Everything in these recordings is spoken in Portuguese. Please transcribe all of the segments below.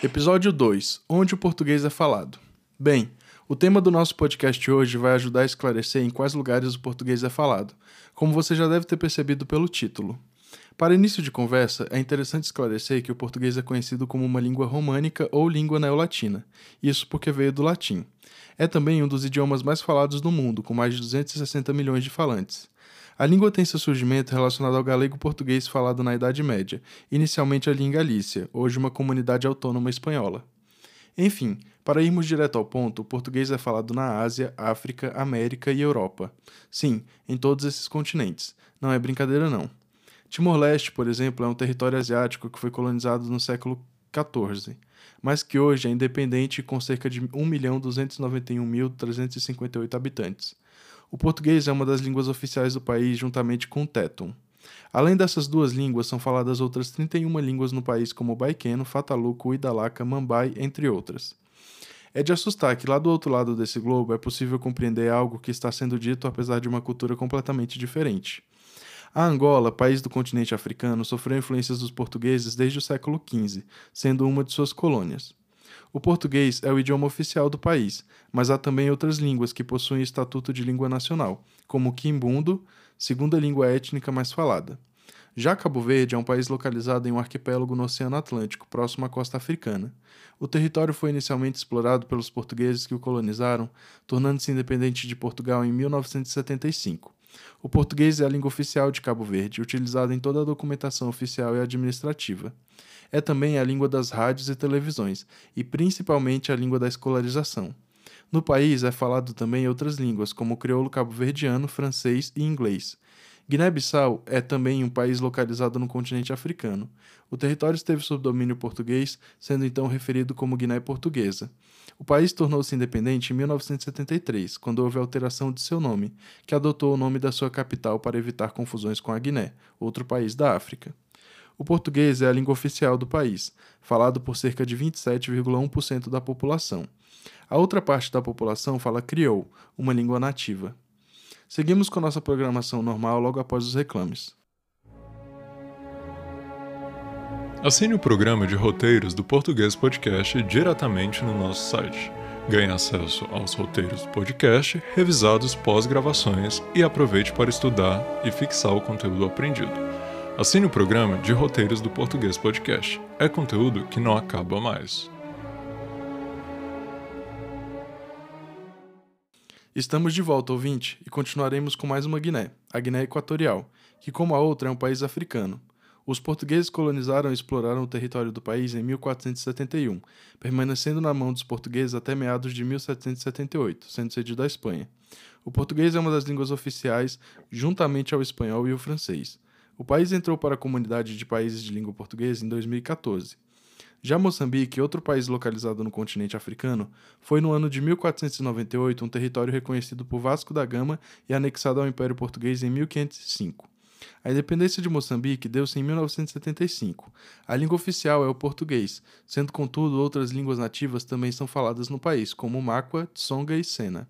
Episódio 2 Onde o português é falado. Bem, o tema do nosso podcast hoje vai ajudar a esclarecer em quais lugares o português é falado, como você já deve ter percebido pelo título. Para início de conversa, é interessante esclarecer que o português é conhecido como uma língua românica ou língua neolatina, isso porque veio do latim. É também um dos idiomas mais falados do mundo, com mais de 260 milhões de falantes. A língua tem seu surgimento relacionado ao galego-português falado na Idade Média, inicialmente ali em Galícia, hoje uma comunidade autônoma espanhola. Enfim, para irmos direto ao ponto, o português é falado na Ásia, África, América e Europa. Sim, em todos esses continentes. Não é brincadeira não. Timor-Leste, por exemplo, é um território asiático que foi colonizado no século XIV, mas que hoje é independente com cerca de 1.291.358 habitantes. O português é uma das línguas oficiais do país juntamente com o Tetum. Além dessas duas línguas, são faladas outras 31 línguas no país, como o Baiqueno, Fataluco, Idalaca, Mambai, entre outras. É de assustar que lá do outro lado desse globo é possível compreender algo que está sendo dito apesar de uma cultura completamente diferente. A Angola, país do continente africano, sofreu influências dos portugueses desde o século XV, sendo uma de suas colônias. O português é o idioma oficial do país, mas há também outras línguas que possuem estatuto de língua nacional, como o quimbundo, segunda língua étnica mais falada. Já Cabo Verde é um país localizado em um arquipélago no Oceano Atlântico, próximo à costa africana. O território foi inicialmente explorado pelos portugueses que o colonizaram, tornando-se independente de Portugal em 1975. O português é a língua oficial de Cabo Verde, utilizada em toda a documentação oficial e administrativa. É também a língua das rádios e televisões, e principalmente a língua da escolarização. No país é falado também outras línguas, como o crioulo cabo-verdiano, francês e inglês. Guiné-Bissau é também um país localizado no continente africano. O território esteve sob domínio português, sendo então referido como Guiné Portuguesa. O país tornou-se independente em 1973, quando houve alteração de seu nome, que adotou o nome da sua capital para evitar confusões com a Guiné, outro país da África. O português é a língua oficial do país, falado por cerca de 27,1% da população. A outra parte da população fala criou, uma língua nativa. Seguimos com nossa programação normal logo após os reclames. Assine o programa de roteiros do Português Podcast diretamente no nosso site. Ganhe acesso aos roteiros do podcast, revisados pós-gravações e aproveite para estudar e fixar o conteúdo aprendido. Assine o programa de roteiros do Português Podcast. É conteúdo que não acaba mais. Estamos de volta, ouvinte, e continuaremos com mais uma Guiné, a Guiné Equatorial, que, como a outra, é um país africano. Os portugueses colonizaram e exploraram o território do país em 1471, permanecendo na mão dos portugueses até meados de 1778, sendo cedido à Espanha. O português é uma das línguas oficiais, juntamente ao espanhol e o francês. O país entrou para a comunidade de países de língua portuguesa em 2014. Já Moçambique, outro país localizado no continente africano, foi no ano de 1498 um território reconhecido por Vasco da Gama e anexado ao Império Português em 1505. A independência de Moçambique deu-se em 1975. A língua oficial é o português, sendo contudo outras línguas nativas também são faladas no país, como o Makwa, Tsonga e Sena.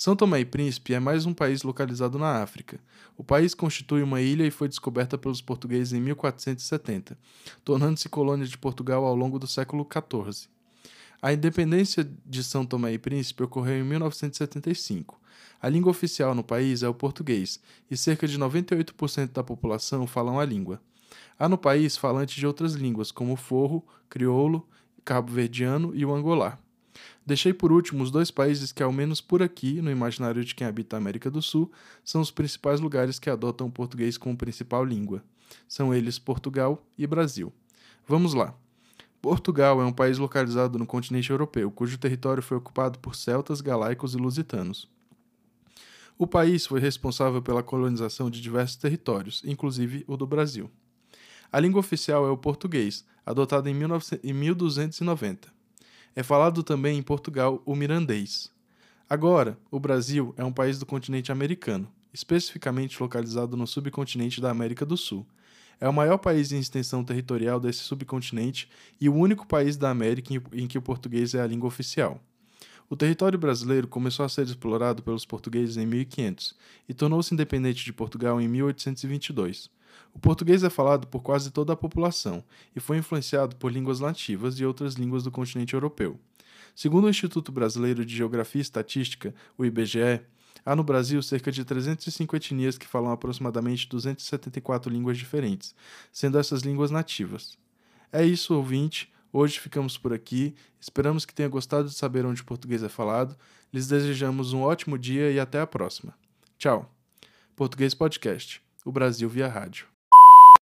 São Tomé e Príncipe é mais um país localizado na África. O país constitui uma ilha e foi descoberta pelos portugueses em 1470, tornando-se colônia de Portugal ao longo do século XIV. A independência de São Tomé e Príncipe ocorreu em 1975. A língua oficial no país é o português, e cerca de 98% da população falam a língua. Há no país falantes de outras línguas, como o forro, crioulo, cabo-verdiano e o angolar. Deixei por último os dois países que, ao menos por aqui, no imaginário de quem habita a América do Sul, são os principais lugares que adotam o português como principal língua. São eles Portugal e Brasil. Vamos lá. Portugal é um país localizado no continente europeu, cujo território foi ocupado por celtas, galaicos e lusitanos. O país foi responsável pela colonização de diversos territórios, inclusive o do Brasil. A língua oficial é o português, adotado em 1290. É falado também em Portugal o mirandês. Agora, o Brasil é um país do continente americano, especificamente localizado no subcontinente da América do Sul. É o maior país em extensão territorial desse subcontinente e o único país da América em que o português é a língua oficial. O território brasileiro começou a ser explorado pelos portugueses em 1500 e tornou-se independente de Portugal em 1822. O português é falado por quase toda a população e foi influenciado por línguas nativas e outras línguas do continente europeu. Segundo o Instituto Brasileiro de Geografia e Estatística, o IBGE, há no Brasil cerca de 305 etnias que falam aproximadamente 274 línguas diferentes, sendo essas línguas nativas. É isso, ouvinte. Hoje ficamos por aqui. Esperamos que tenha gostado de saber onde o português é falado. Lhes desejamos um ótimo dia e até a próxima. Tchau. Português Podcast. O Brasil via rádio.